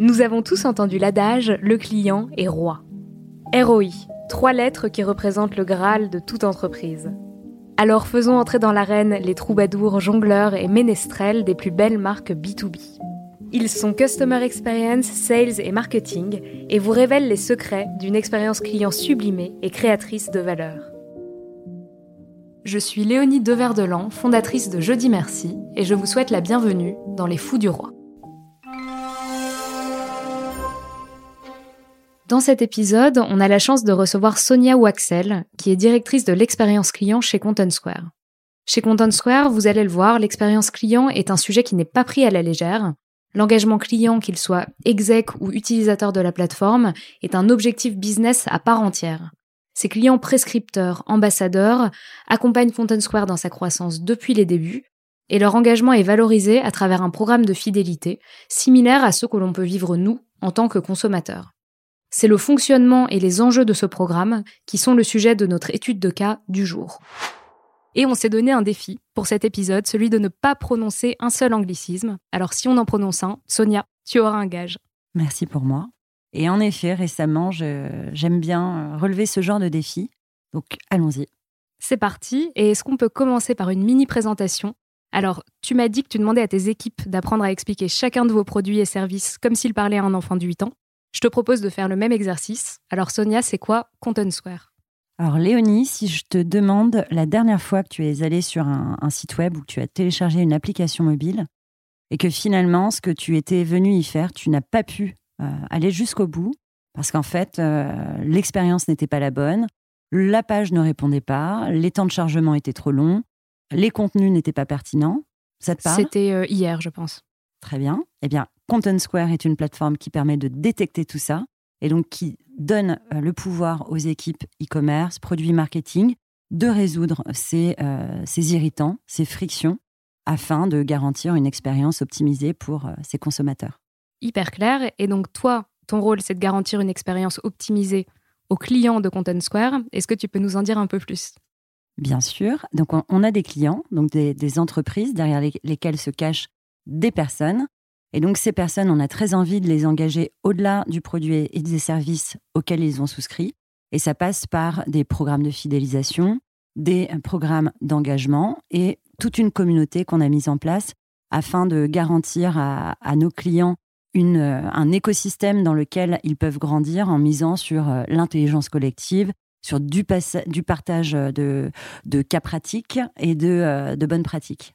Nous avons tous entendu l'adage le client est roi. ROI, trois lettres qui représentent le Graal de toute entreprise. Alors faisons entrer dans l'arène les troubadours, jongleurs et ménestrels des plus belles marques B2B. Ils sont Customer Experience, Sales et Marketing et vous révèlent les secrets d'une expérience client sublimée et créatrice de valeur. Je suis Léonie Deverdelan, fondatrice de Jeudi Merci, et je vous souhaite la bienvenue dans Les Fous du Roi. Dans cet épisode, on a la chance de recevoir Sonia Waxel, qui est directrice de l'expérience client chez Content Square. Chez Content Square, vous allez le voir, l'expérience client est un sujet qui n'est pas pris à la légère. L'engagement client, qu'il soit exec ou utilisateur de la plateforme, est un objectif business à part entière. Ses clients prescripteurs, ambassadeurs, accompagnent Content Square dans sa croissance depuis les débuts, et leur engagement est valorisé à travers un programme de fidélité similaire à ceux que l'on peut vivre nous en tant que consommateurs. C'est le fonctionnement et les enjeux de ce programme qui sont le sujet de notre étude de cas du jour. Et on s'est donné un défi pour cet épisode, celui de ne pas prononcer un seul anglicisme. Alors si on en prononce un, Sonia, tu auras un gage. Merci pour moi. Et en effet, récemment, j'aime bien relever ce genre de défi. Donc allons-y. C'est parti. Et est-ce qu'on peut commencer par une mini présentation Alors, tu m'as dit que tu demandais à tes équipes d'apprendre à expliquer chacun de vos produits et services comme s'ils parlaient à un enfant de 8 ans. Je te propose de faire le même exercice. Alors Sonia, c'est quoi Content Square? Alors Léonie, si je te demande la dernière fois que tu es allée sur un, site web ou que tu as téléchargé une application mobile et que finalement ce que tu étais venu y faire, tu n'as pas pu euh, aller jusqu'au bout parce qu'en fait euh, l'expérience n'était pas la bonne, la page ne répondait pas, les temps de chargement étaient trop longs, les contenus n'étaient pas pertinents. Ça te parle? C'était euh, hier, je pense. Très bien. Eh bien, Content Square est une plateforme qui permet de détecter tout ça et donc qui donne euh, le pouvoir aux équipes e-commerce, produits marketing, de résoudre ces, euh, ces, irritants, ces frictions, afin de garantir une expérience optimisée pour euh, ses consommateurs. Hyper clair. Et donc toi, ton rôle, c'est de garantir une expérience optimisée aux clients de Content Square. Est-ce que tu peux nous en dire un peu plus? Bien sûr. Donc on, a des clients, donc des, entreprises derrière lesquelles se cachent des personnes et donc ces personnes, on a très envie de les engager au-delà du produit et des services auxquels ils ont souscrit. Et ça passe par des programmes de fidélisation, des programmes d'engagement et toute une communauté qu'on a mise en place afin de garantir à, nos clients euh, un écosystème dans lequel ils peuvent grandir en misant sur euh, l'intelligence collective, sur du, partage de, cas pratiques et euh, de bonnes pratiques.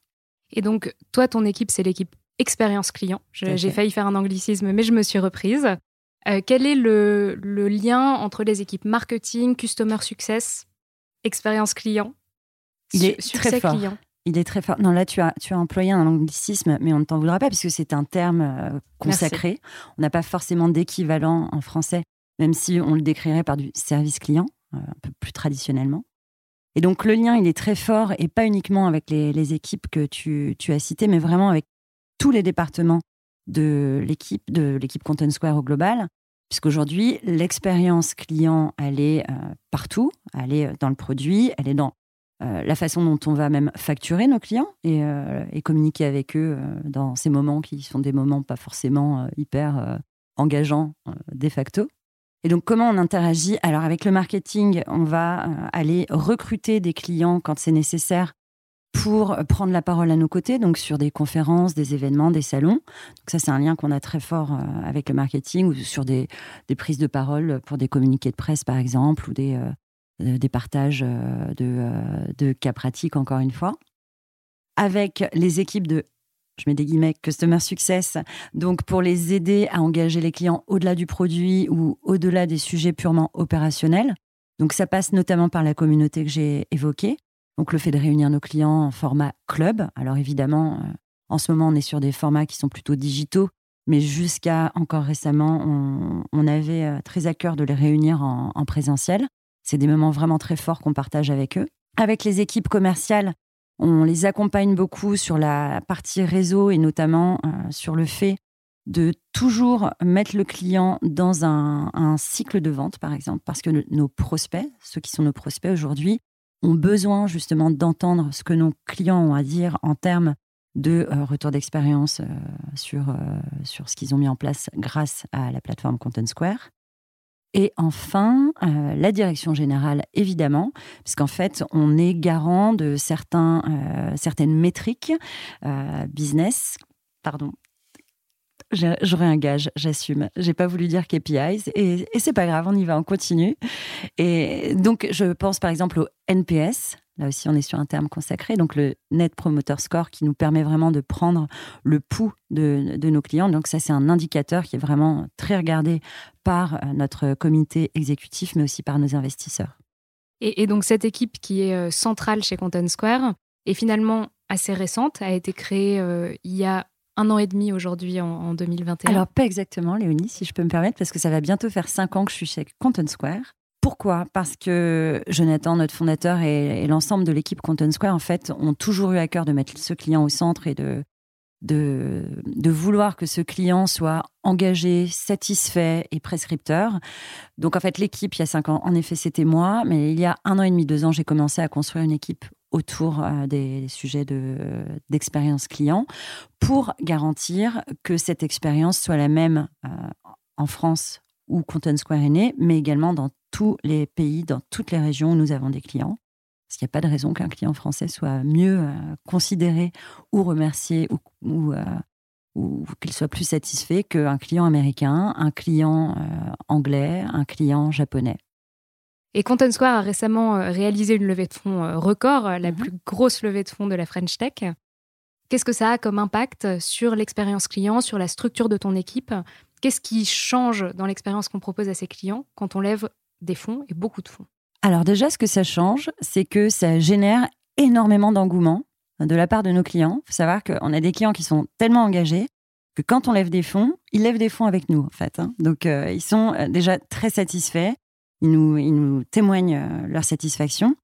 Et donc, toi, ton équipe, c'est l'équipe expérience client. J'ai failli faire un anglicisme, mais je me suis reprise. Euh, quel est le, lien entre les équipes marketing, customer success, expérience client Il est très fort. Client? Il est très fort. Non, là, tu as, tu as employé un anglicisme, mais on ne t'en voudra pas puisque c'est un terme euh, consacré. On n'a pas forcément d'équivalent en français, même si on le décrirait par du service client, euh, un peu plus traditionnellement. Et donc, le lien, il est très fort et pas uniquement avec les, équipes que tu, tu, as citées, mais vraiment avec tous les départements de l'équipe, de l'équipe Content Square au global, puisqu'aujourd'hui, l'expérience client, elle est euh, partout, elle est dans le produit, elle est dans euh, la façon dont on va même facturer nos clients euh, et communiquer avec eux dans ces moments qui sont des moments pas forcément hyper engageants de facto. Et donc, comment on interagit? Alors, avec le marketing, on va aller recruter des clients quand c'est nécessaire pour prendre la parole à nos côtés, donc sur des conférences, des événements, des salons. Donc ça, c'est un lien qu'on a très fort euh, avec le marketing ou sur des, prises de parole pour des communiqués de presse, par exemple, ou des, euh, des partages euh, de, de cas pratiques, encore une fois. avec les équipes de je mets des guillemets, Customer Success, donc pour les aider à engager les clients au-delà du produit ou au-delà des sujets purement opérationnels. Donc ça passe notamment par la communauté que j'ai évoquée, donc le fait de réunir nos clients en format club. Alors évidemment, euh, en ce moment, on est sur des formats qui sont plutôt digitaux, mais jusqu'à encore récemment, on, avait euh, très à cœur de les réunir en, en présentiel. C'est des moments vraiment très forts qu'on partage avec eux. Avec les équipes commerciales, on les accompagne beaucoup sur la partie réseau et notamment euh, sur le fait de toujours mettre le client dans un, cycle de vente, par exemple, parce que nos prospects, ceux qui sont nos prospects aujourd'hui, ont besoin justement d'entendre ce que nos clients ont à dire en termes de euh, retour d'expérience euh, sur, sur ce qu'ils ont mis en place grâce à la plateforme Content Square. Et enfin, euh, la direction générale, évidemment, puisqu'en fait, on est garant de certains, euh, certaines métriques euh, business. Pardon. J'aurais un gage, j'assume. J'ai pas voulu dire KPIs et, et c'est pas grave, on y va, on continue. Et donc, je pense par exemple au NPS, Là aussi, on est sur un terme consacré, donc le Net Promoter Score qui nous permet vraiment de prendre le pouls de, nos clients. Donc ça, c'est un indicateur qui est vraiment très regardé par euh, notre comité exécutif, mais aussi par nos investisseurs. Et, donc cette équipe qui est euh, centrale chez Content Square est finalement assez récente, a été créée euh, il y a un an et demi aujourd'hui en, en, 2021. Alors pas exactement, Léonie, si je peux me permettre, parce que ça va bientôt faire cinq ans que je suis chez Content Square. Pourquoi? Parce que Jonathan, notre fondateur, et, l'ensemble de l'équipe Content Square, en fait, ont toujours eu à cœur de mettre ce client au centre et de, de, de, vouloir que ce client soit engagé, satisfait et prescripteur. Donc, en fait, l'équipe, il y a cinq ans, en effet, c'était moi, mais il y a un an et demi, deux ans, j'ai commencé à construire une équipe autour euh, des sujets d'expérience client pour garantir que cette expérience soit la même euh, en France où Content Square est né, mais également dans tous les pays, dans toutes les régions où nous avons des clients. Parce qu'il n'y a pas de raison qu'un client français soit mieux euh, considéré ou remercié ou, qu'il soit plus satisfait qu'un client américain, un client anglais, un client japonais. Et Content Square a récemment réalisé une levée de fonds record, la mhm. plus grosse levée de fonds de la French Tech. Qu'est-ce que ça a comme impact sur l'expérience client, sur la structure de ton équipe? Qu'est-ce qui change dans l'expérience qu'on propose à ses clients quand on lève des fonds et beaucoup de fonds? Alors déjà, ce que ça change, c'est que ça génère énormément d'engouement de la part de nos clients. Il faut savoir qu'on a des clients qui sont tellement engagés que quand on lève des fonds, ils lèvent des fonds avec nous, en fait. Hein. Donc, euh, ils sont euh, déjà très satisfaits. Ils nous, témoignent euh, leur satisfaction.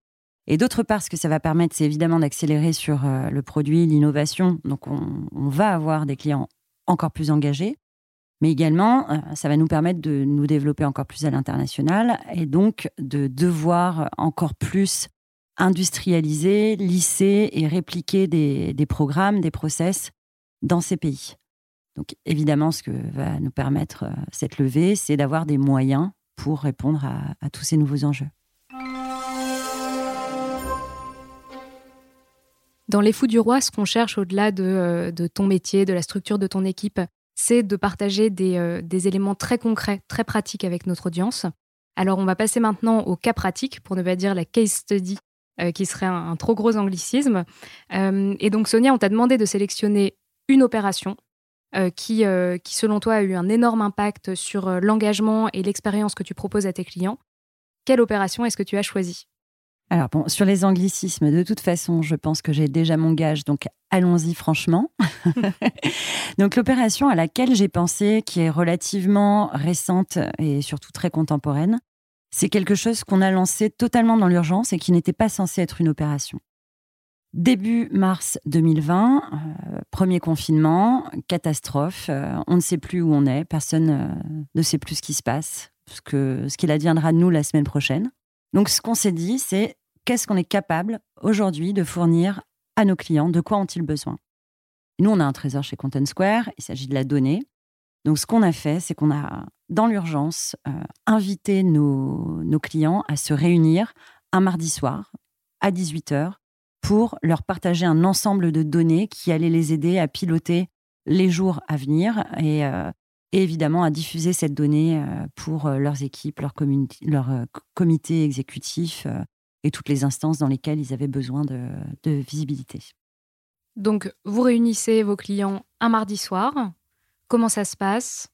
Et d'autre part, ce que ça va permettre, c'est évidemment d'accélérer sur le produit, l'innovation. Donc, on, va avoir des clients encore plus engagés. Mais également, euh, ça va nous permettre de nous développer encore plus à l'international et donc de devoir encore plus industrialiser, lisser et répliquer des, programmes, des process dans ces pays. Donc évidemment, ce que va nous permettre euh, cette levée, c'est d'avoir des moyens pour répondre à, tous ces nouveaux enjeux. Dans Les Fous du Roi, ce qu'on cherche au-delà de, euh, ton métier, de la structure de ton équipe, c'est de partager euh, des, éléments très concrets, très pratiques avec notre audience. Alors on va passer maintenant au cas pratique, pour ne pas dire la case study, euh, qui serait un, trop gros anglicisme. Et donc Sonia, on t'a demandé de sélectionner une opération qui, qui, selon toi, a eu un énorme impact sur l'engagement et l'expérience que tu proposes à tes clients. Quelle opération est-ce que tu as choisie? Alors bon, sur les anglicismes, de toute façon, je pense que j'ai déjà mon gage, donc allons-y franchement. donc l'opération à laquelle j'ai pensé, qui est relativement récente et surtout très contemporaine, c'est quelque chose qu'on a lancé totalement dans l'urgence et qui n'était pas censé être une opération. Début mars 2020, euh, premier confinement, catastrophe, euh, on ne sait plus où on est, personne euh, ne sait plus ce qui se passe, ce qu'il adviendra de nous la semaine prochaine. Donc ce qu'on s'est dit, c'est qu'est-ce qu'on est capable aujourd'hui de fournir à nos clients, de quoi ont-ils besoin? Nous, on a un trésor chez Content Square, il s'agit de la donnée. Donc, ce qu'on a fait, c'est qu'on a, dans l'urgence, invité nos, nos clients à se réunir un mardi soir à 18h pour leur partager un ensemble de données qui allaient les aider à piloter les jours à venir et, euh, évidemment à diffuser cette donnée euh, pour leurs équipes, leur, leur comité exécutif et toutes les instances dans lesquelles ils avaient besoin de, visibilité. Donc, vous réunissez vos clients un mardi soir. Comment ça se passe?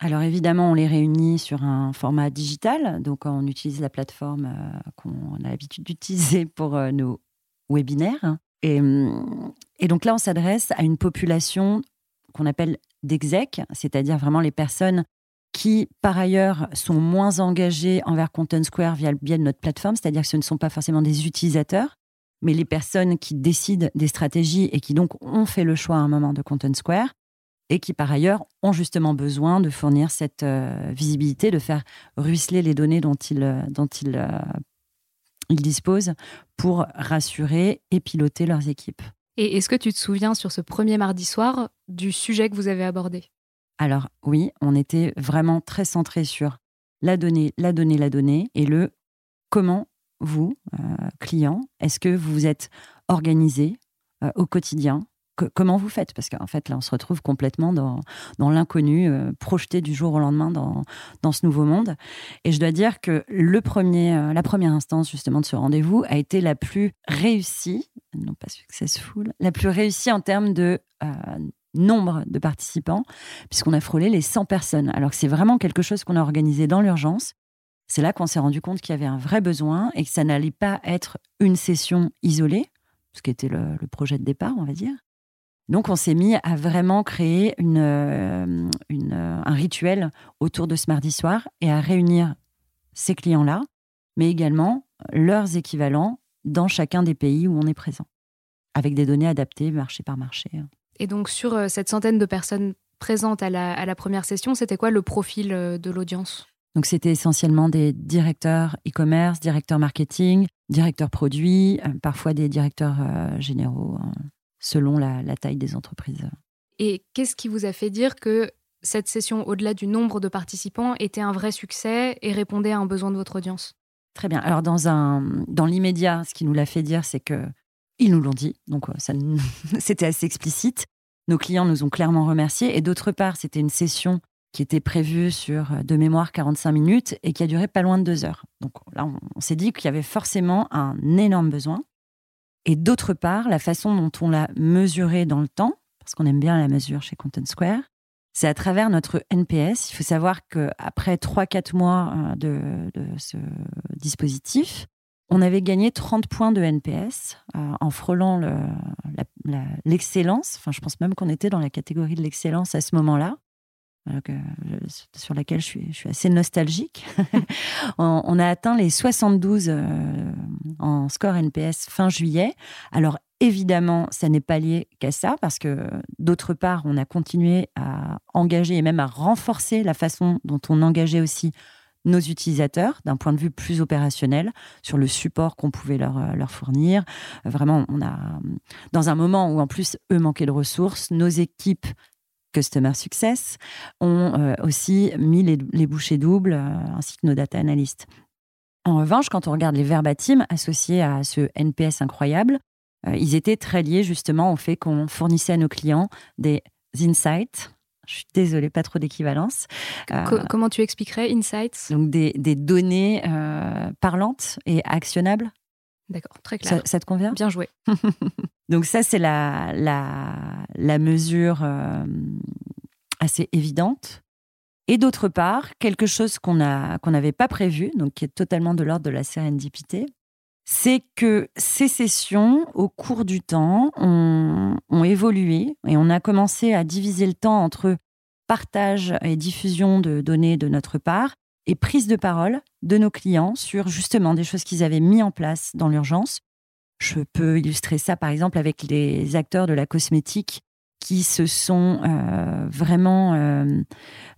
Alors évidemment, on les réunit sur un format digital, donc on utilise la plateforme euh, qu'on a l'habitude d'utiliser pour euh, nos webinaires. Et, donc là, on s'adresse à une population qu'on appelle d'exec, c'est-à-dire vraiment les personnes qui, par ailleurs, sont moins engagées envers Content Square via le biais de notre plateforme, c'est-à-dire que ce ne sont pas forcément des utilisateurs, mais les personnes qui décident des stratégies et qui donc ont fait le choix à un moment de Content Square et qui par ailleurs ont justement besoin de fournir cette euh, visibilité, de faire ruisseler les données dont ils, euh, dont euh, ils disposent pour rassurer et piloter leurs équipes. Et est-ce que tu te souviens sur ce premier mardi soir du sujet que vous avez abordé? Alors oui, on était vraiment très centré sur la donnée, la donnée, la donnée et le comment vous, client, est-ce que vous êtes organisé au quotidien comment vous faites? Parce qu'en fait, là, on se retrouve complètement dans, dans l'inconnu, euh, projeté du jour au lendemain dans, dans ce nouveau monde. Et je dois dire que le premier, euh, la première instance, justement, de ce rendez-vous a été la plus réussie, non pas successful, la plus réussie en termes de euh, nombre de participants, puisqu'on a frôlé les 100 personnes. Alors que c'est vraiment quelque chose qu'on a organisé dans l'urgence. C'est là qu'on s'est rendu compte qu'il y avait un vrai besoin et que ça n'allait pas être une session isolée, ce qui était le projet de départ, on va dire, donc, on s'est mis à vraiment créer une, euh, une, un rituel autour de ce mardi soir et à réunir ces clients-là, mais également leurs équivalents dans chacun des pays où on est présent, avec des données adaptées marché par marché. Et donc, sur euh, cette centaine de personnes présentes à la, à la première session, c'était quoi le profil euh, de l'audience? Donc c'était essentiellement des directeurs e-commerce, directeurs marketing, directeurs produits, parfois des directeurs généraux hein selon la, taille des entreprises. Et qu'est-ce qui vous a fait dire que cette session, au-delà du nombre de participants, était un vrai succès et répondait à un besoin de votre audience? Très bien. Alors dans, un, dans l'immédiat, ce qui nous l'a fait dire, c'est que ils nous l'ont dit, donc euh, ça, c'était assez explicite. Nos clients nous ont clairement remerciés. Et d'autre part, c'était une session qui était prévue sur, euh, de mémoire, 45 minutes et qui a duré pas loin de deux heures. Donc là, on s'est dit qu'il y avait forcément un énorme besoin. Et d'autre part, la façon dont on l'a mesuré dans le temps, parce qu'on aime bien la mesure chez Content Square, c'est à travers notre NPS. Il faut savoir qu'après 3-4 mois euh, de, ce dispositif, on avait gagné 30 points de NPS euh, en frôlant l'excellence. enfin, je pense même qu'on était dans la catégorie de l'excellence à ce moment-là. Euh, sur laquelle je suis, assez nostalgique. on, a atteint les 72 euh, en score NPS fin juillet. Alors évidemment, ça n'est pas lié qu'à ça, parce que d'autre part, on a continué à engager et même à renforcer la façon dont on engageait aussi nos utilisateurs d'un point de vue plus opérationnel sur le support qu'on pouvait leur, euh, leur fournir. Vraiment, on a, dans un moment où en plus eux manquaient de ressources, nos équipes Customer Success ont euh, aussi mis les, bouchées doubles euh, ainsi que nos data analysts. En revanche, quand on regarde les verbatims associés à ce NPS incroyable, euh, ils étaient très liés justement au fait qu'on fournissait à nos clients des insights. Je suis désolée, pas trop d'équivalence. comment tu expliquerais insights? Donc des, des données parlantes et actionnables? D'accord, très clair. Ça, te convient? Bien joué. Donc ça, c'est la, la, la, mesure euh, assez évidente. Et d'autre part, quelque chose qu'on n'avait pas prévu, donc qui est totalement de l'ordre de la sérendipité, c'est que ces sessions, au cours du temps, ont, ont, évolué et on a commencé à diviser le temps entre partage et diffusion de données de notre part et prise de parole de nos clients sur justement des choses qu'ils avaient mis en place dans l'urgence. Je peux illustrer ça par exemple avec les acteurs de la cosmétique qui se sont euh, vraiment euh,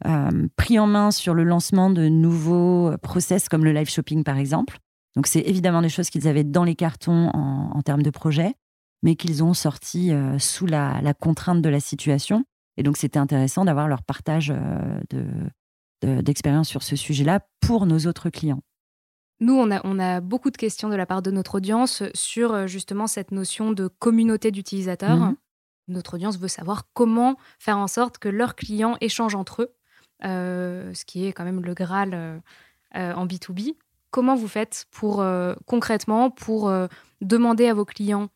euh, pris en main sur le lancement de nouveaux process comme le live shopping par exemple. Donc c'est évidemment des choses qu'ils avaient dans les cartons en, termes de projet, mais qu'ils ont sorti sous la, la, contrainte de la situation. Et donc c'était intéressant d'avoir leur partage de, d'expérience sur ce sujet-là pour nos autres clients. Nous, on a, on a, beaucoup de questions de la part de notre audience sur euh, justement cette notion de communauté d'utilisateurs. Mhm. Notre audience veut savoir comment faire en sorte que leurs clients échangent entre eux, euh, ce qui est quand même le Graal euh, en B2B. Comment vous faites pour concrètement pour demander à vos clients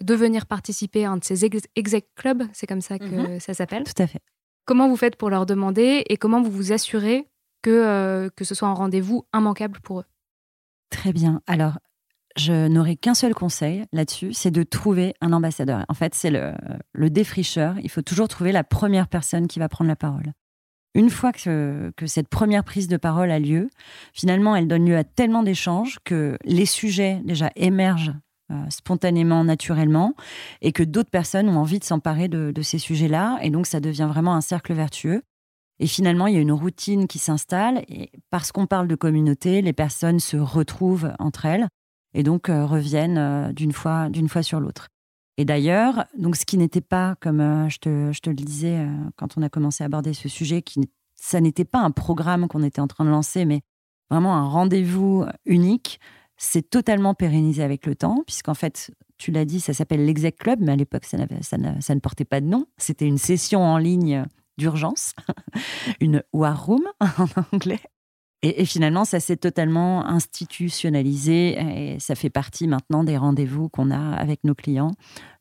de venir participer à un de ces exec clubs, c'est comme ça que mhm. ça s'appelle? Tout à fait. Comment vous faites pour leur demander et comment vous vous assurez que, euh, que ce soit un rendez-vous immanquable pour eux? Très bien. Alors, je n'aurai qu'un seul conseil là-dessus, c'est de trouver un ambassadeur. En fait, c'est le, le défricheur. Il faut toujours trouver la première personne qui va prendre la parole. Une fois que, que, cette première prise de parole a lieu, finalement, elle donne lieu à tellement d'échanges que les sujets déjà émergent spontanément, naturellement, et que d'autres personnes ont envie de s'emparer de, ces sujets-là. Et donc, ça devient vraiment un cercle vertueux. Et finalement, il y a une routine qui s'installe. Et parce qu'on parle de communauté, les personnes se retrouvent entre elles et donc euh, reviennent euh, d'une fois, fois sur l'autre. Et d'ailleurs, donc ce qui n'était pas, comme euh, je, te, je, te, le disais quand on a commencé à aborder ce sujet, qui, ça n'était pas un programme qu'on était en train de lancer, mais vraiment un rendez-vous unique, c'est totalement pérennisé avec le temps, puisqu'en fait, tu l'as dit, ça s'appelle l'Exec Club, mais à l'époque, ça, ça, ça, ne portait pas de nom. C'était une session en ligne d'urgence, une war room en anglais. Et, finalement, ça s'est totalement institutionnalisé et ça fait partie maintenant des rendez-vous qu'on a avec nos clients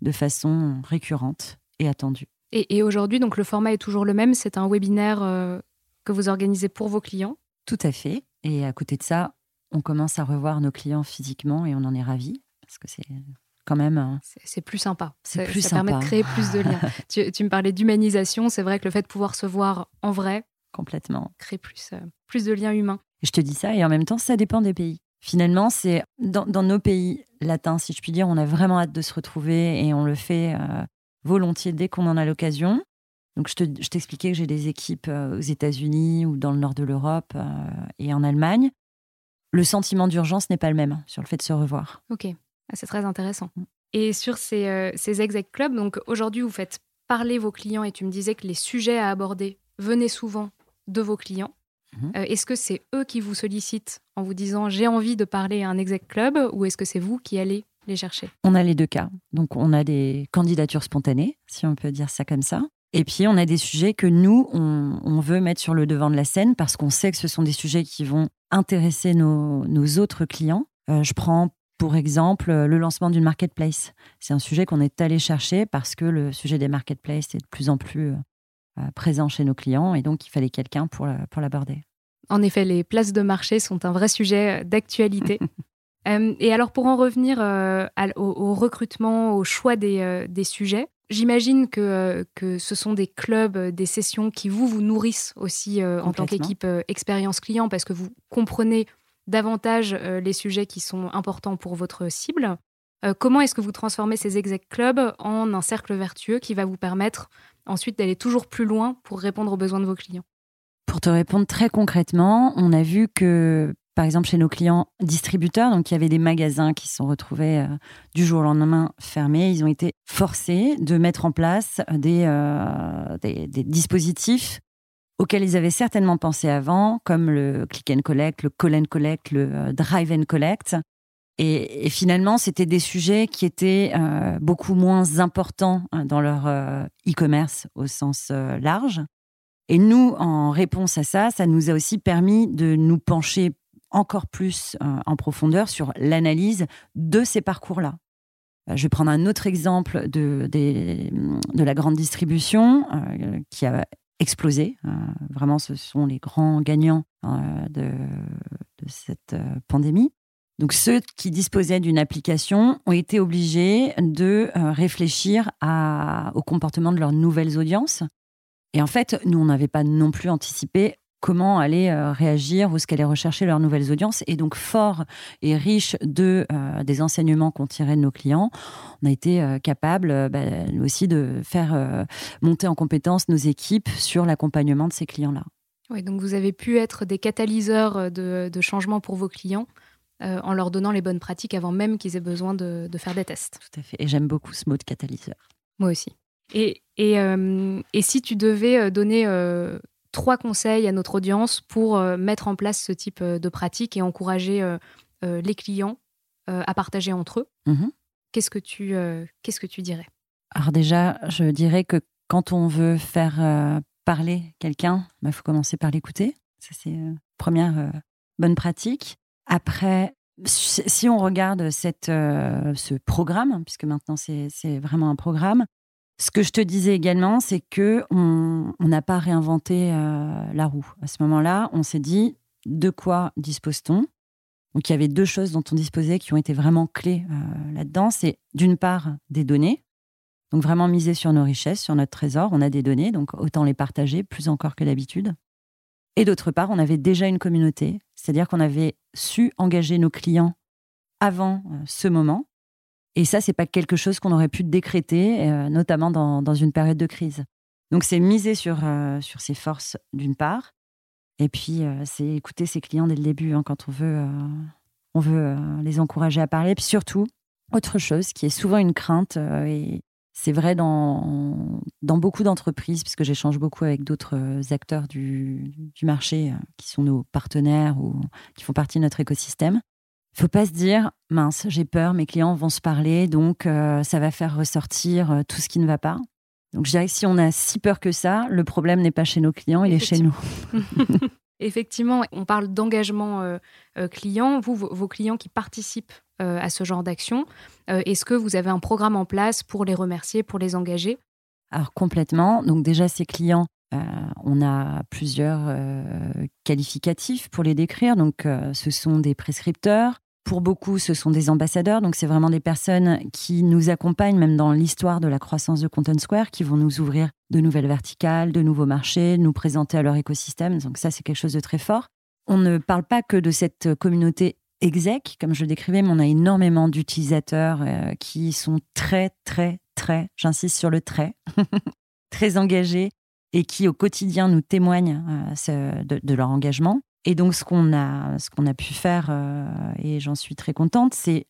de façon récurrente et attendue. Et, aujourd'hui, donc le format est toujours le même. C'est un webinaire euh, que vous organisez pour vos clients? Tout à fait. Et à côté de ça, on commence à revoir nos clients physiquement et on en est ravis parce que c'est quand même. C'est plus sympa. C'est plus ça permet de créer plus de liens. tu, tu, me parlais d'humanisation. C'est vrai que le fait de pouvoir se voir en vrai, complètement. Créer plus, euh, plus de liens humains. Je te dis ça et en même temps, ça dépend des pays. Finalement, c'est dans, nos pays latins, si je puis dire, on a vraiment hâte de se retrouver et on le fait euh, volontiers dès qu'on en a l'occasion. Donc, je t'expliquais que j'ai des équipes euh, aux États-Unis ou dans le nord de l'Europe et en Allemagne. Le sentiment d'urgence n'est pas le même sur le fait de se revoir. Ok, ah, c'est très intéressant. Mm. Et sur ces, ces exec clubs, donc aujourd'hui, vous faites parler vos clients et tu me disais que les sujets à aborder venaient souvent de vos clients mhm. euh, Est-ce que c'est eux qui vous sollicitent en vous disant j'ai envie de parler à un exec club ou est-ce que c'est vous qui allez les chercher? On a les deux cas. Donc on a des candidatures spontanées, si on peut dire ça comme ça. Et puis on a des sujets que nous, on, veut mettre sur le devant de la scène parce qu'on sait que ce sont des sujets qui vont intéresser nos, autres clients. Euh, je prends pour exemple le lancement d'une marketplace. C'est un sujet qu'on est allé chercher parce que le sujet des marketplaces est de plus en plus euh, euh, présent chez nos clients et donc il fallait quelqu'un pour, pour l'aborder. En effet, les places de marché sont un vrai sujet euh, d'actualité. Euh, et alors pour en revenir au, recrutement, au choix des, des sujets, j'imagine que, que ce sont des clubs, des sessions qui vous, vous nourrissent aussi en tant qu'équipe expérience client parce que vous comprenez davantage les sujets qui sont importants pour votre cible. comment est-ce que vous transformez ces exec clubs en un cercle vertueux qui va vous permettre ensuite d'aller toujours plus loin pour répondre aux besoins de vos clients? Pour te répondre très concrètement, on a vu que, par exemple, chez nos clients distributeurs, donc il y avait des magasins qui se sont retrouvés euh, du jour au lendemain fermés, ils ont été forcés de mettre en place des, euh, des, dispositifs auxquels ils avaient certainement pensé avant, comme le click and collect, le call and collect, le euh, drive and collect, et, finalement, c'était des sujets qui étaient euh, beaucoup moins importants hein, dans leur euh, e-commerce au sens euh, large. Et nous, en réponse à ça, ça nous a aussi permis de nous pencher encore plus en profondeur sur l'analyse de ces parcours-là. Je vais prendre un autre exemple de, de la grande distribution qui a explosé. vraiment, ce sont les grands gagnants de, cette pandémie. Donc ceux qui disposaient d'une application ont été obligés de euh, réfléchir au comportement de leurs nouvelles audiences. Et en fait, nous, on n'avait pas non plus anticipé comment aller euh, réagir ou ce qu'allaient rechercher leurs nouvelles audiences. Et donc, fort et riche de, euh, des enseignements qu'on tirait de nos clients, on a été capable bah, aussi de faire monter en compétence nos équipes sur l'accompagnement de ces clients-là. Oui, donc vous avez pu être des catalyseurs de, de changement pour vos clients euh, en leur donnant les bonnes pratiques avant même qu'ils aient besoin de, faire des tests. Tout à fait. Et j'aime beaucoup ce mot de catalyseur. Moi aussi. Et, et, euh, si tu devais euh, donner trois conseils à notre audience pour mettre en place ce type de pratique et encourager les clients à partager entre eux, mm-hmm. qu'est-ce que tu qu'est-ce que tu dirais? Alors déjà, je dirais que quand on veut faire parler quelqu'un, il bah, faut commencer par l'écouter. Ça c'est première bonne pratique. Après, Si on regarde cette, euh, ce programme, puisque maintenant c'est vraiment un programme, ce que je te disais également, c'est que on n'a pas réinventé euh, la roue. À ce moment-là, on s'est dit de quoi dispose-t-on? Donc il y avait deux choses dont on disposait qui ont été vraiment clés euh, là-dedans. C'est d'une part des données, donc vraiment miser sur nos richesses, sur notre trésor. On a des données, donc autant les partager plus encore que d'habitude. Et d'autre part, on avait déjà une communauté, c'est-à-dire qu'on avait su engager nos clients avant euh, ce moment. Et ça, c'est pas quelque chose qu'on aurait pu décréter, euh, notamment dans, une période de crise. Donc, c'est miser sur, euh, sur ses forces, d'une part. Et puis, c'est écouter ses clients dès le début, hein, quand on veut, on veut les encourager à parler. Et puis surtout, autre chose qui est souvent une crainte, et c'est vrai dans, dans beaucoup d'entreprises, puisque j'échange beaucoup avec d'autres euh, acteurs du, du, marché euh, qui sont nos partenaires ou qui font partie de notre écosystème. Il ne faut pas se dire, mince, j'ai peur, mes clients vont se parler, donc euh, ça va faire ressortir tout ce qui ne va pas. Donc je dirais que si on a si peur que ça, le problème n'est pas chez nos clients, il est chez nous. Effectivement, on parle d'engagement client. Vous, vos clients qui participent euh, à ce genre d'action. Euh, est-ce que vous avez un programme en place pour les remercier, pour les engager? Alors complètement. Donc déjà, ces clients, euh, on a plusieurs qualificatifs pour les décrire. Donc ce sont des prescripteurs. Pour beaucoup, ce sont des ambassadeurs. Donc c'est vraiment des personnes qui nous accompagnent même dans l'histoire de la croissance de Content Square, qui vont nous ouvrir de nouvelles verticales, de nouveaux marchés, nous présenter à leur écosystème. Donc ça, c'est quelque chose de très fort. On ne parle pas que de cette communauté exec, comme je le décrivais, mais on a énormément d'utilisateurs euh, qui sont très, très, très, j'insiste sur le très, très engagés et qui au quotidien nous témoignent euh, de, leur engagement. Et donc, ce qu'on a, ce qu'on a pu faire, euh, et j'en suis très contente, c'est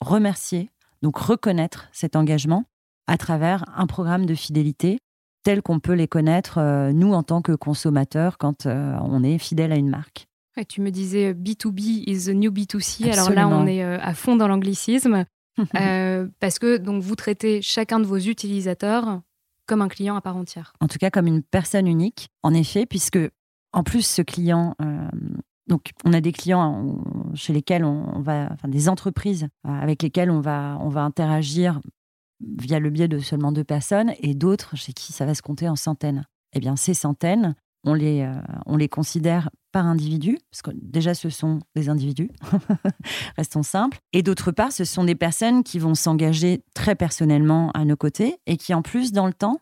remercier, donc reconnaître cet engagement à travers un programme de fidélité tel qu'on peut les connaître, nous, en tant que consommateurs, quand on est fidèle à une marque tu me disais B2B is the new B2C. Alors là, on est euh, à fond dans l'anglicisme. Euh, parce que donc vous traitez chacun de vos utilisateurs comme un client à part entière. En tout cas, comme une personne unique, en effet, puisque en plus, ce client. Euh, donc, on a des clients chez lesquels on va, enfin, des entreprises avec lesquelles on va, interagir via le biais de seulement deux personnes, et d'autres chez qui ça va se compter en centaines. Eh bien, ces centaines, on les, on les considère par individu, parce que déjà ce sont des individus, restons simples, et d'autre part ce sont des personnes qui vont s'engager très personnellement à nos côtés et qui en plus dans le temps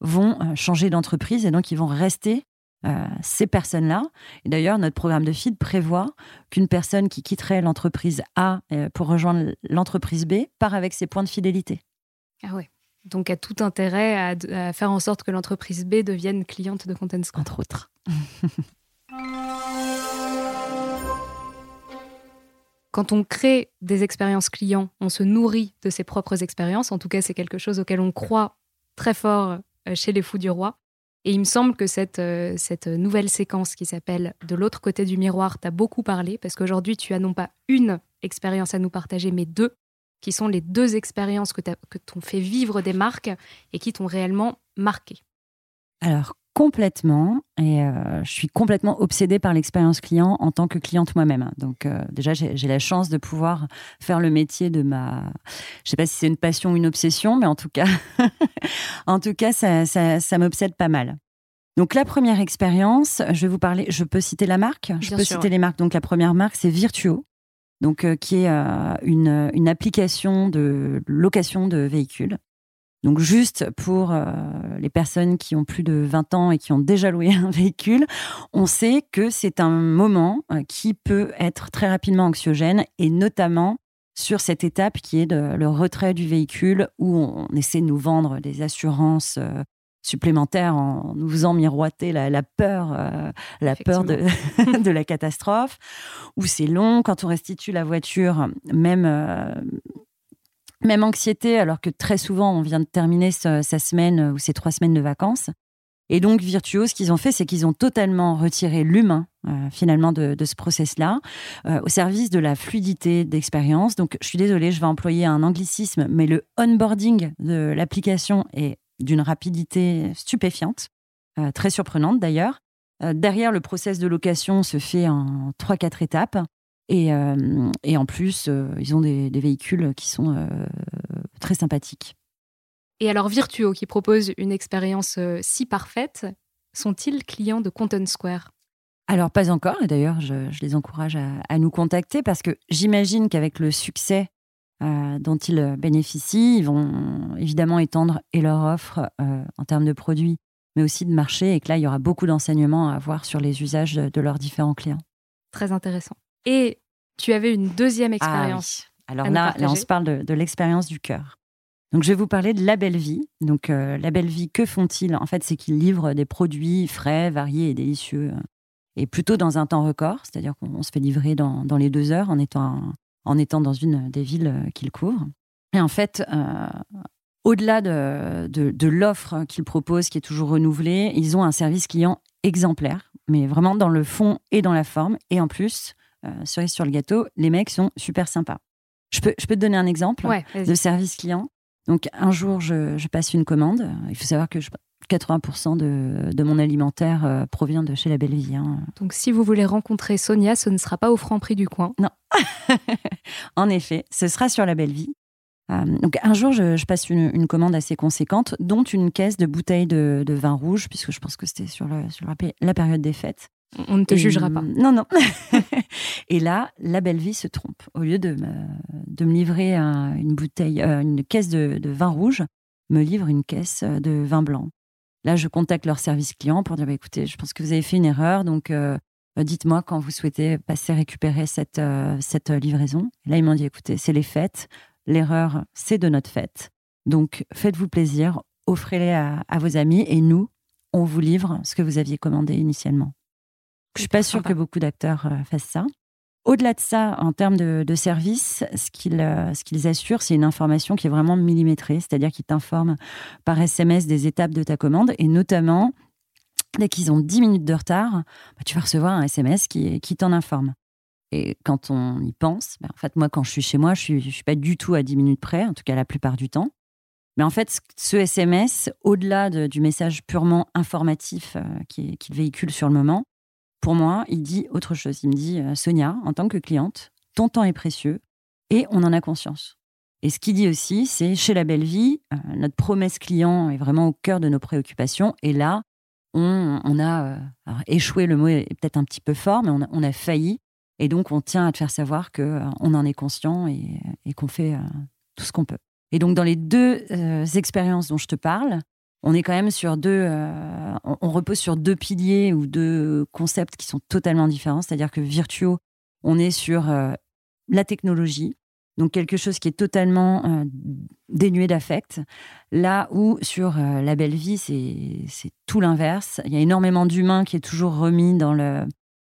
vont euh, changer d'entreprise et donc ils vont rester euh, ces personnes-là. Et d'ailleurs notre programme de feed prévoit qu'une personne qui quitterait l'entreprise A euh, pour rejoindre l'entreprise B part avec ses points de fidélité. Ah ouais. Donc, a tout intérêt à, à faire en sorte que l'entreprise B devienne cliente de Content Square. Entre autres. Quand on crée des expériences clients, on se nourrit de ses propres expériences. En tout cas, c'est quelque chose auquel on croit très fort euh, chez les Fous du Roi. Et il me semble que cette, euh, nouvelle séquence qui s'appelle De l'autre côté du miroir t'a beaucoup parlé, parce qu'aujourd'hui, tu as non pas une expérience à nous partager, mais deux, qui sont les deux expériences que t'ont fait vivre des marques et qui t'ont réellement marqué. Alors, complètement. Et euh, je suis complètement obsédée par l'expérience client en tant que cliente moi-même. Donc euh, déjà, j'ai la chance de pouvoir faire le métier de ma... Je sais pas si c'est une passion ou une obsession, mais en tout cas, en tout cas, ça, ça, m'obsède pas mal. Donc la première expérience, je vais vous parler, je peux citer la marque, je peux citer les marques. Donc la première marque, c'est Virtuo, donc euh, qui est une, une application de location de véhicules donc juste pour euh, les personnes qui ont plus de 20 ans et qui ont déjà loué un véhicule, on sait que c'est un moment euh, qui peut être très rapidement anxiogène et notamment sur cette étape qui est de, le retrait du véhicule où on, essaie de nous vendre des assurances euh, supplémentaires en nous faisant miroiter la, peur, la peur de, de, la catastrophe, où c'est long. Quand on restitue la voiture, même même anxiété, alors que très souvent, on vient de terminer sa, semaine euh, ou ses trois semaines de vacances. Et donc, Virtuo, ce qu'ils ont fait, c'est qu'ils ont totalement retiré l'humain, euh, finalement, de, ce process-là, euh, au service de la fluidité d'expérience. Donc, je suis désolée, je vais employer un anglicisme, mais le onboarding de l'application est d'une rapidité stupéfiante, très surprenante d'ailleurs. derrière, le process de location se fait en 3-4 étapes. Et, et en plus, ils ont des, des, véhicules qui sont très sympathiques. Et alors Virtuo, qui propose une expérience si parfaite, sont-ils clients de Content Square? Alors, pas encore. Et d'ailleurs, je, les encourage à, nous contacter parce que j'imagine qu'avec le succès euh, dont ils bénéficient, ils vont évidemment étendre et leur offre euh, en termes de produits, mais aussi de marché. Et que là, il y aura beaucoup d'enseignements à avoir sur les usages de, leurs différents clients. Très intéressant. Et tu avais une deuxième ah expérience. Alors là, là, on se parle de, l'expérience du cœur. Donc, je vais vous parler de La Belle Vie. Donc, euh, La Belle Vie, que font-ils? En fait, c'est qu'ils livrent des produits frais, variés et délicieux et plutôt dans un temps record, c'est-à-dire qu'on se fait livrer dans, dans, les deux heures en étant, en étant dans une des villes euh, qu'ils couvrent. Et en fait, euh, au-delà de, de, l'offre qu'ils proposent, qui est toujours renouvelée, ils ont un service client exemplaire, mais vraiment dans le fond et dans la forme. Et en plus, euh, cerise sur le gâteau, les mecs sont super sympas. Je peux, je peux te donner un exemple de service client. Donc, un jour, je, je, passe une commande. Il faut savoir que je, 80% de, mon alimentaire euh, provient de chez La Belle Vie. Hein. Donc, si vous voulez rencontrer Sonia, ce ne sera pas au franc prix du coin. Non. en effet, ce sera sur La Belle Vie. Euh, donc, un jour, je, passe une, commande assez conséquente, dont une caisse de bouteilles de, vin rouge, puisque je pense que c'était sur, sur la, période des fêtes. On ne te jugera pas. Non, non. et là, la belle vie se trompe. Au lieu de me, de me livrer une bouteille, euh, une caisse de, de, vin rouge, me livre une caisse de vin blanc. Là, je contacte leur service client pour dire bah, écoutez, je pense que vous avez fait une erreur, donc euh, euh, dites-moi quand vous souhaitez passer récupérer cette, euh, cette livraison. là, ils m'ont dit écoutez, c'est les fêtes, l'erreur, c'est de notre fête. Donc, faites-vous plaisir, offrez-les à, vos amis et nous, on vous livre ce que vous aviez commandé initialement. Je suis pas sûre que beaucoup d'acteurs fassent ça. Au-delà de ça, en termes de, service, ce qu'ils euh, ce assurent, c'est une information qui est vraiment millimétrée, c'est-à-dire qu'ils t'informent par SMS des étapes de ta commande et notamment, dès qu'ils ont 10 minutes de retard, bah, tu vas recevoir un SMS qui, qui t'en informe. Et quand on y pense, bah, en fait, moi, quand je suis chez moi, je ne suis, suis, pas du tout à 10 minutes près, en tout cas la plupart du temps. Mais en fait, ce SMS, au-delà du message purement informatif euh, qu'il véhicule sur le moment, pour moi, il dit autre chose. Il me dit euh, Sonia, en tant que cliente, ton temps est précieux et on en a conscience. Et ce qu'il dit aussi, c'est chez La Belle Vie, euh, notre promesse client est vraiment au cœur de nos préoccupations. Et là, on, a euh, échoué, le mot est peut-être un petit peu fort, mais on a, failli. Et donc, on tient à te faire savoir qu'on on en est conscient et qu'on fait tout ce qu'on peut. Et donc, dans les deux expériences dont je te parle, on est quand même sur deux, euh, on, repose sur deux piliers ou deux concepts qui sont totalement différents. C'est-à-dire que Virtuo, on est sur euh, la technologie, donc quelque chose qui est totalement euh, dénué d'affect. Là où sur la belle vie, c'est tout l'inverse. Il y a énormément d'humains qui est toujours remis dans le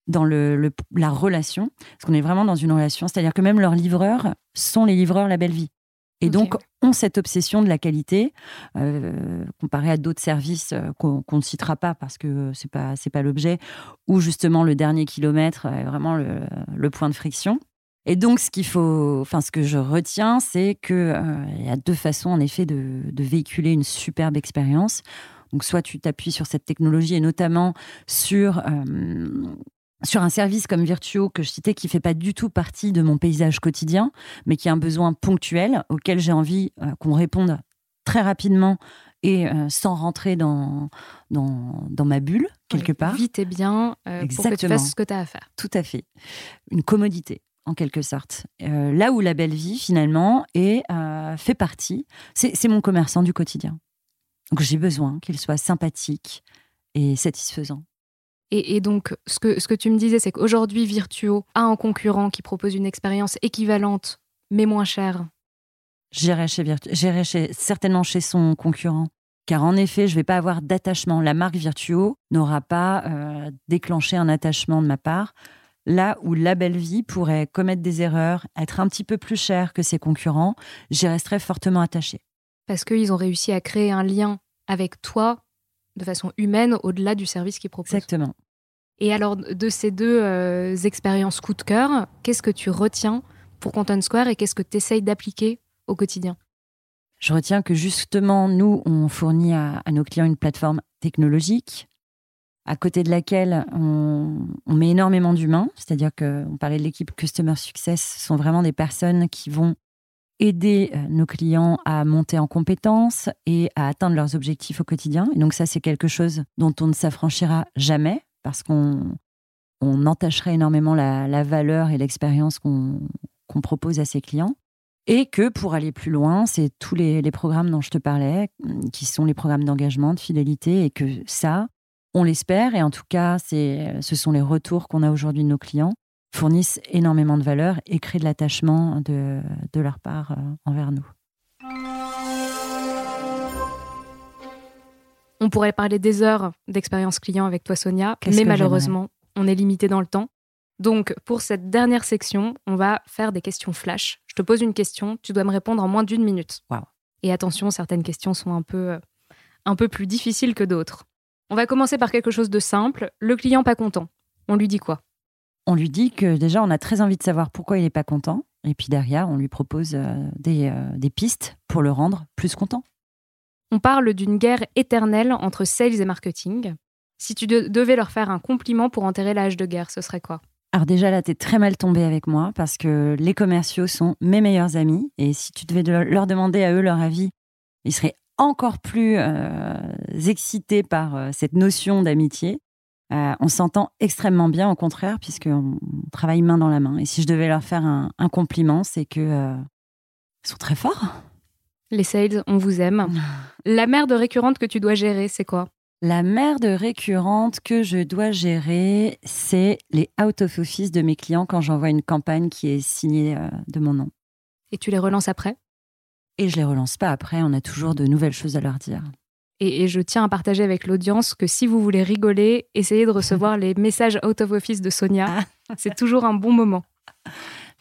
dans le, la relation, parce qu'on est vraiment dans une relation, c'est-à-dire que même leurs livreurs sont les livreurs la belle vie. Et donc, ont cette obsession de la qualité, euh, comparé à d'autres services euh, qu'on ne citera pas parce que ce n'est pas, pas l'objet, où justement le dernier kilomètre est vraiment le, point de friction. Et donc, ce qu'il faut, enfin, ce que je retiens, c'est qu'il euh, y a deux façons, en effet, de, de véhiculer une superbe expérience. Donc, soit tu t'appuies sur cette technologie et notamment sur sur un service comme Virtuo que je citais qui fait pas du tout partie de mon paysage quotidien, mais qui a un besoin ponctuel auquel j'ai envie euh, qu'on réponde très rapidement et euh, sans rentrer dans, dans, dans, ma bulle, quelque part. Vite et bien, euh, pour que tu fasses ce que tu as à faire. Tout à fait. Une commodité, en quelque sorte. là où la belle vie, finalement, est, fait partie, c'est mon commerçant du quotidien. Donc j'ai besoin qu'il soit sympathique et satisfaisant. Et, donc, ce que, ce que tu me disais, c'est qu'aujourd'hui, Virtuo a un concurrent qui propose une expérience équivalente, mais moins chère. J'irai chez, chez, certainement chez son concurrent. Car en effet, je ne vais pas avoir d'attachement. La marque Virtuo n'aura pas euh, déclenché un attachement de ma part. Là où la belle vie pourrait commettre des erreurs, être un petit peu plus chère que ses concurrents, j'y resterai fortement attachée. Parce qu'ils ont réussi à créer un lien avec toi de façon humaine au-delà du service qu'ils proposent. Exactement. Et alors, de ces deux euh, expériences coup de cœur, qu'est-ce que tu retiens pour Content Square et qu'est-ce que tu essayes d'appliquer au quotidien? Je retiens que justement, nous, on fournit à, nos clients une plateforme technologique à côté de laquelle on, met énormément d'humains. C'est-à-dire qu'on parlait de l'équipe Customer Success, ce sont vraiment des personnes qui vont aider euh, nos clients à monter en compétences et à atteindre leurs objectifs au quotidien. Et donc ça, c'est quelque chose dont on ne s'affranchira jamais parce qu'on on entacherait énormément la, valeur et l'expérience qu'on propose à ses clients. Et que pour aller plus loin, c'est tous les, programmes dont je te parlais, qui sont les programmes d'engagement, de fidélité, et que ça, on l'espère, et en tout cas, ce sont les retours qu'on a aujourd'hui de nos clients, fournissent énormément de valeur et créent de l'attachement de, de, leur part euh, envers nous. On pourrait parler des heures d'expérience client avec toi, Sonia, mais malheureusement, on est limité dans le temps. Donc, pour cette dernière section, on va faire des questions flash. Je te pose une question, tu dois me répondre en moins d'une minute. Et attention, certaines questions sont un peu, euh, un peu plus difficiles que d'autres. On va commencer par quelque chose de simple. Le client pas content. On lui dit quoi? On lui dit que déjà, on a très envie de savoir pourquoi il n'est pas content. Et puis derrière, on lui propose euh, des, euh, des pistes pour le rendre plus content. On parle d'une guerre éternelle entre sales et marketing. Si tu devais leur faire un compliment pour enterrer l'âge de guerre, ce serait quoi? Alors déjà là, tu es très mal tombé avec moi parce que les commerciaux sont mes meilleurs amis et si tu devais leur demander à eux leur avis, ils seraient encore plus euh, excités par euh, cette notion d'amitié. Euh, on s'entend extrêmement bien, au contraire, puisqu'on travaille main dans la main. Et si je devais leur faire un, un compliment, c'est que ils sont très forts. Les sales, on vous aime. La merde récurrente que tu dois gérer, c'est quoi? La merde récurrente que je dois gérer, c'est les out of office de mes clients quand j'envoie une campagne qui est signée euh, de mon nom. Et tu les relances après? Et je les relance pas après, on a toujours de nouvelles choses à leur dire. Et, je tiens à partager avec l'audience que si vous voulez rigoler, essayez de recevoir les messages out of office de Sonia. Ah. c'est toujours un bon moment.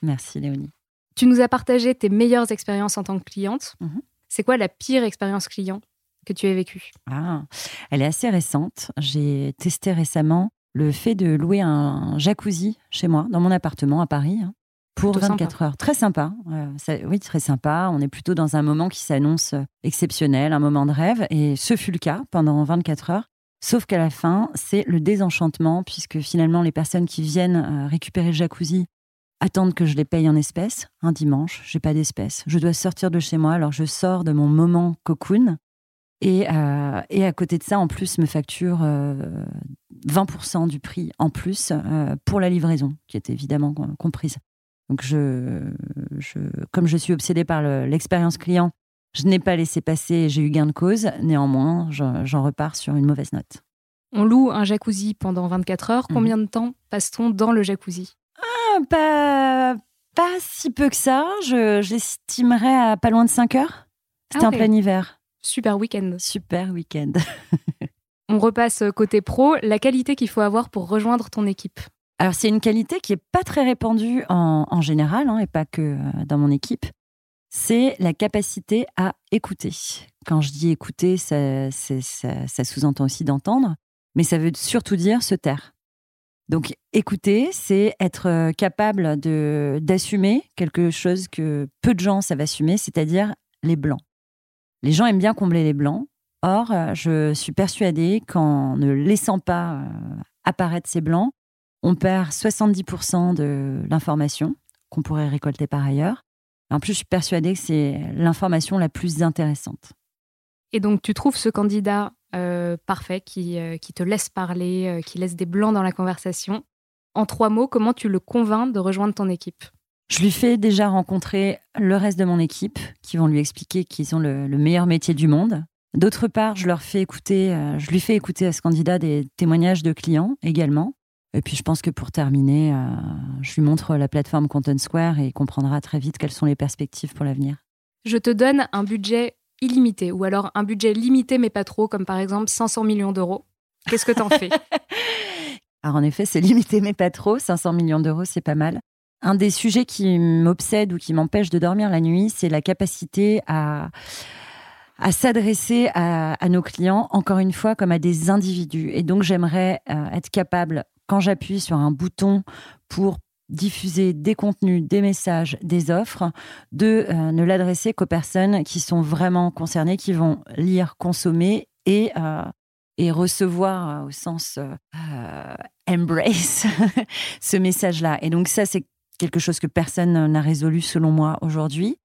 Merci Léonie. Tu nous as partagé tes meilleures expériences en tant que cliente. Mhm. C'est quoi la pire expérience client que tu as vécue? Ah, Elle est assez récente. J'ai testé récemment le fait de louer un jacuzzi chez moi, dans mon appartement à Paris, hein, pour 24 heures. Très sympa. oui, très sympa. On est plutôt dans un moment qui s'annonce exceptionnel, un moment de rêve. Et ce fut le cas pendant 24 heures. Sauf qu'à la fin, c'est le désenchantement, puisque finalement, les personnes qui viennent euh, récupérer le jacuzzi attendent que je les paye en espèces. Un dimanche, j'ai pas d'espèces. Je dois sortir de chez moi, alors je sors de mon moment cocoon euh, et, à côté de ça, en plus, me facture 20% euh, du prix en plus euh, pour la livraison, qui est évidemment comprise. Donc, je, comme je suis obsédée par l'expérience client, je n'ai pas laissé passer, j'ai eu gain de cause. Néanmoins, j'en repars sur une mauvaise note. On loue un jacuzzi pendant 24 heures. Mhm. Combien de temps passe-t-on dans le jacuzzi? Ah, pas, pas si peu que ça. Je, l'estimerais à pas loin de 5 heures. C'était en ah, plein hiver. Super week-end. Super week-end. On repasse côté pro, la qualité qu'il faut avoir pour rejoindre ton équipe? Alors c'est une qualité qui est pas très répandue en, général, hein, et pas que euh, dans mon équipe. C'est la capacité à écouter. Quand je dis écouter, ça, ça sous-entend aussi d'entendre, mais ça veut surtout dire se taire. Donc écouter, c'est être euh, capable d'assumer quelque chose que peu de gens savent assumer, c'est-à-dire les blancs. Les gens aiment bien combler les blancs. Or, euh, je suis persuadée qu'en ne laissant pas apparaître ces blancs, on perd 70% de l'information qu'on pourrait récolter par ailleurs. En plus, je suis persuadée que c'est l'information la plus intéressante. Et donc, tu trouves ce candidat euh, parfait qui, qui te laisse parler, qui laisse des blancs dans la conversation. En trois mots, comment tu le convaincs de rejoindre ton équipe? Je lui fais déjà rencontrer le reste de mon équipe qui vont lui expliquer qu'ils ont le, meilleur métier du monde. D'autre part, je leur fais écouter, euh, je lui fais écouter à ce candidat des témoignages de clients également. Et puis je pense que pour terminer, euh, je lui montre la plateforme Content Square et il comprendra très vite quelles sont les perspectives pour l'avenir. Je te donne un budget illimité ou alors un budget limité mais pas trop, comme par exemple 500 millions d'euros. Qu'est-ce que t'en fais? Alors en effet, c'est limité mais pas trop. 500 millions d'euros, c'est pas mal. Un des sujets qui m'obsède ou qui m'empêche de dormir la nuit, c'est la capacité à, à s'adresser à, nos clients, encore une fois, comme à des individus. Et donc, j'aimerais euh, être capable, quand j'appuie sur un bouton pour diffuser des contenus, des messages, des offres, de euh, ne l'adresser qu'aux personnes qui sont vraiment concernées, qui vont lire, consommer et euh, et recevoir au sens embrace ce message-là. Et donc ça, c'est quelque chose que personne n'a résolu selon moi aujourd'hui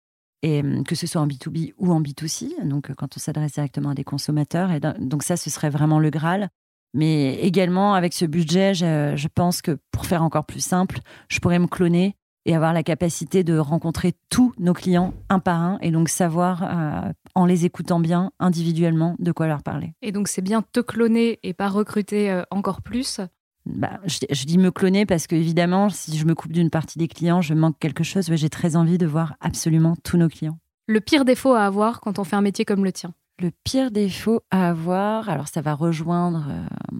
et que ce soit en B2B ou en B2C, donc quand on s'adresse directement à des consommateurs. Et donc ça, ce serait vraiment le Graal. Mais également, avec ce budget, je, pense que pour faire encore plus simple, je pourrais me cloner et avoir la capacité de rencontrer tous nos clients un par un et donc savoir, euh, en les écoutant bien individuellement, de quoi leur parler. Et donc c'est bien te cloner et pas recruter euh, encore plus? Bah, je, dis me cloner parce que évidemment, si je me coupe d'une partie des clients, je manque quelque chose. Mais j'ai très envie de voir absolument tous nos clients. Le pire défaut à avoir quand on fait un métier comme le tien? Le pire défaut à avoir, alors ça va rejoindre euh,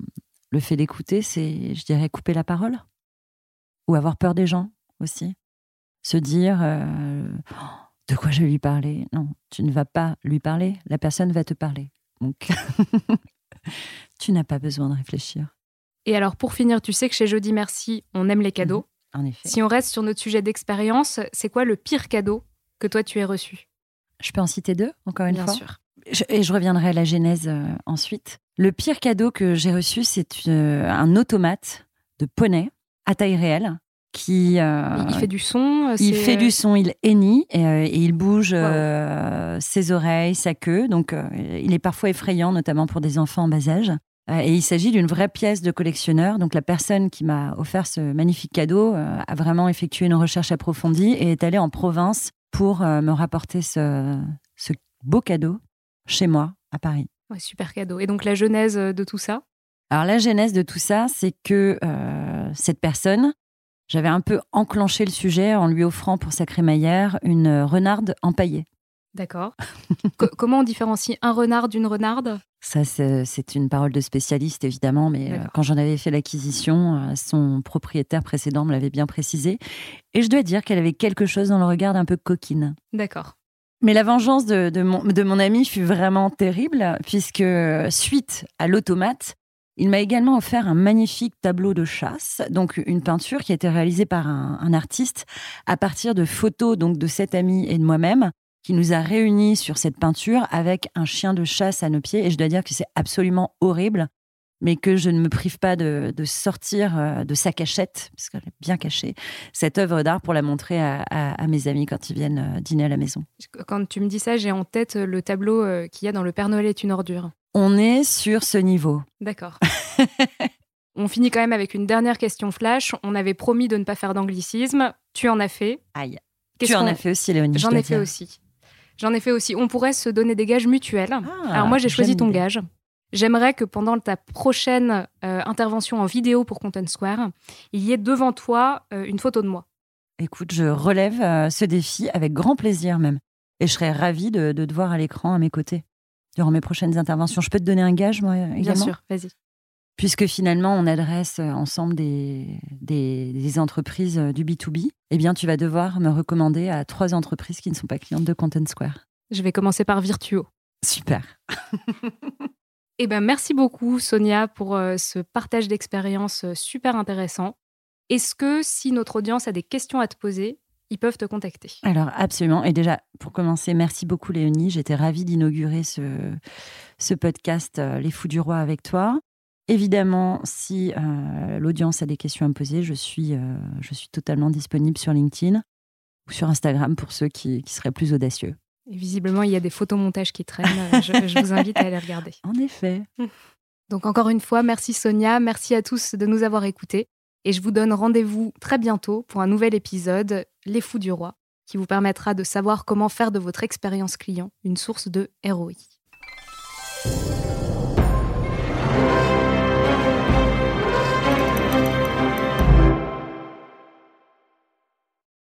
le fait d'écouter, c'est, je dirais, couper la parole? Ou avoir peur des gens aussi? Se dire euh, de quoi je vais lui parler? Non, tu ne vas pas lui parler, la personne va te parler. Donc, tu n'as pas besoin de réfléchir. Et alors, pour finir, tu sais que chez Jeudi Merci, on aime les cadeaux. Mhm, en effet. Si on reste sur notre sujet d'expérience, c'est quoi le pire cadeau que toi tu aies reçu? Je peux en citer deux, encore une fois? Bien sûr. Et je reviendrai à la genèse euh, ensuite. Le pire cadeau que j'ai reçu, c'est euh, un automate de poney à taille réelle qui. Euh, il fait du son. Il fait du son, il hennit et, il bouge ses oreilles, sa queue. Donc, il est parfois effrayant, notamment pour des enfants en bas âge. Et il s'agit d'une vraie pièce de collectionneur. Donc la personne qui m'a offert ce magnifique cadeau a vraiment effectué une recherche approfondie et est allée en province pour me rapporter ce, beau cadeau chez moi à Paris. super cadeau. Et donc la genèse de tout ça? Alors la genèse de tout ça, c'est que cette personne, j'avais un peu enclenché le sujet en lui offrant pour sa crémaillère une renarde empaillée. D'accord. comment on différencie un renard d'une renarde? Ça, c'est une parole de spécialiste, évidemment, mais euh, quand j'en avais fait l'acquisition, euh, son propriétaire précédent me l'avait bien précisé. Et je dois dire qu'elle avait quelque chose dans le regard d'un peu coquine. D'accord. Mais la vengeance de, mon, ami fut vraiment terrible, puisque suite à l'automate, il m'a également offert un magnifique tableau de chasse, donc une peinture qui a été réalisée par un, un artiste à partir de photos donc de cet ami et de moi-même qui nous a réunis sur cette peinture avec un chien de chasse à nos pieds. Et je dois dire que c'est absolument horrible, mais que je ne me prive pas de, sortir euh, de sa cachette, parce qu'elle est bien cachée, cette œuvre d'art pour la montrer à, mes amis quand ils viennent euh, dîner à la maison. Quand tu me dis ça, j'ai en tête le tableau euh, qu'il y a dans Le Père Noël est une ordure. On est sur ce niveau. D'accord. On finit quand même avec une dernière question flash. On avait promis de ne pas faire d'anglicisme. Tu en as fait. Aïe. Tu en as fait aussi, Léonie. J'en ai fait aussi. J'en ai fait aussi. On pourrait se donner des gages mutuels. Ah, Alors moi, j'ai choisi ton gage. J'aimerais que pendant ta prochaine euh, intervention en vidéo pour Content Square, il y ait devant toi euh, une photo de moi. Écoute, je relève euh, ce défi avec grand plaisir même. Et je serais ravie de, de te voir à l'écran à mes côtés durant mes prochaines interventions. Je peux te donner un gage, moi, également? Bien sûr, vas-y puisque finalement on adresse ensemble des, des, entreprises du B2B, eh bien tu vas devoir me recommander à trois entreprises qui ne sont pas clientes de Content Square. Je vais commencer par Virtuo. Super. eh ben merci beaucoup Sonia pour euh, ce partage d'expérience super intéressant. Est-ce que si notre audience a des questions à te poser, ils peuvent te contacter? Alors absolument. Et déjà, pour commencer, merci beaucoup Léonie. J'étais ravie d'inaugurer ce, podcast Les Fous du Roi avec toi. Évidemment, si euh, l'audience a des questions à me poser, je suis, euh, je suis totalement disponible sur LinkedIn ou sur Instagram pour ceux qui, seraient plus audacieux. Et visiblement, il y a des photomontages qui traînent. Euh, je, je vous invite à les regarder. En effet. Donc encore une fois, merci Sonia, merci à tous de nous avoir écoutés. Et je vous donne rendez-vous très bientôt pour un nouvel épisode, Les Fous du Roi, qui vous permettra de savoir comment faire de votre expérience client une source de ROI.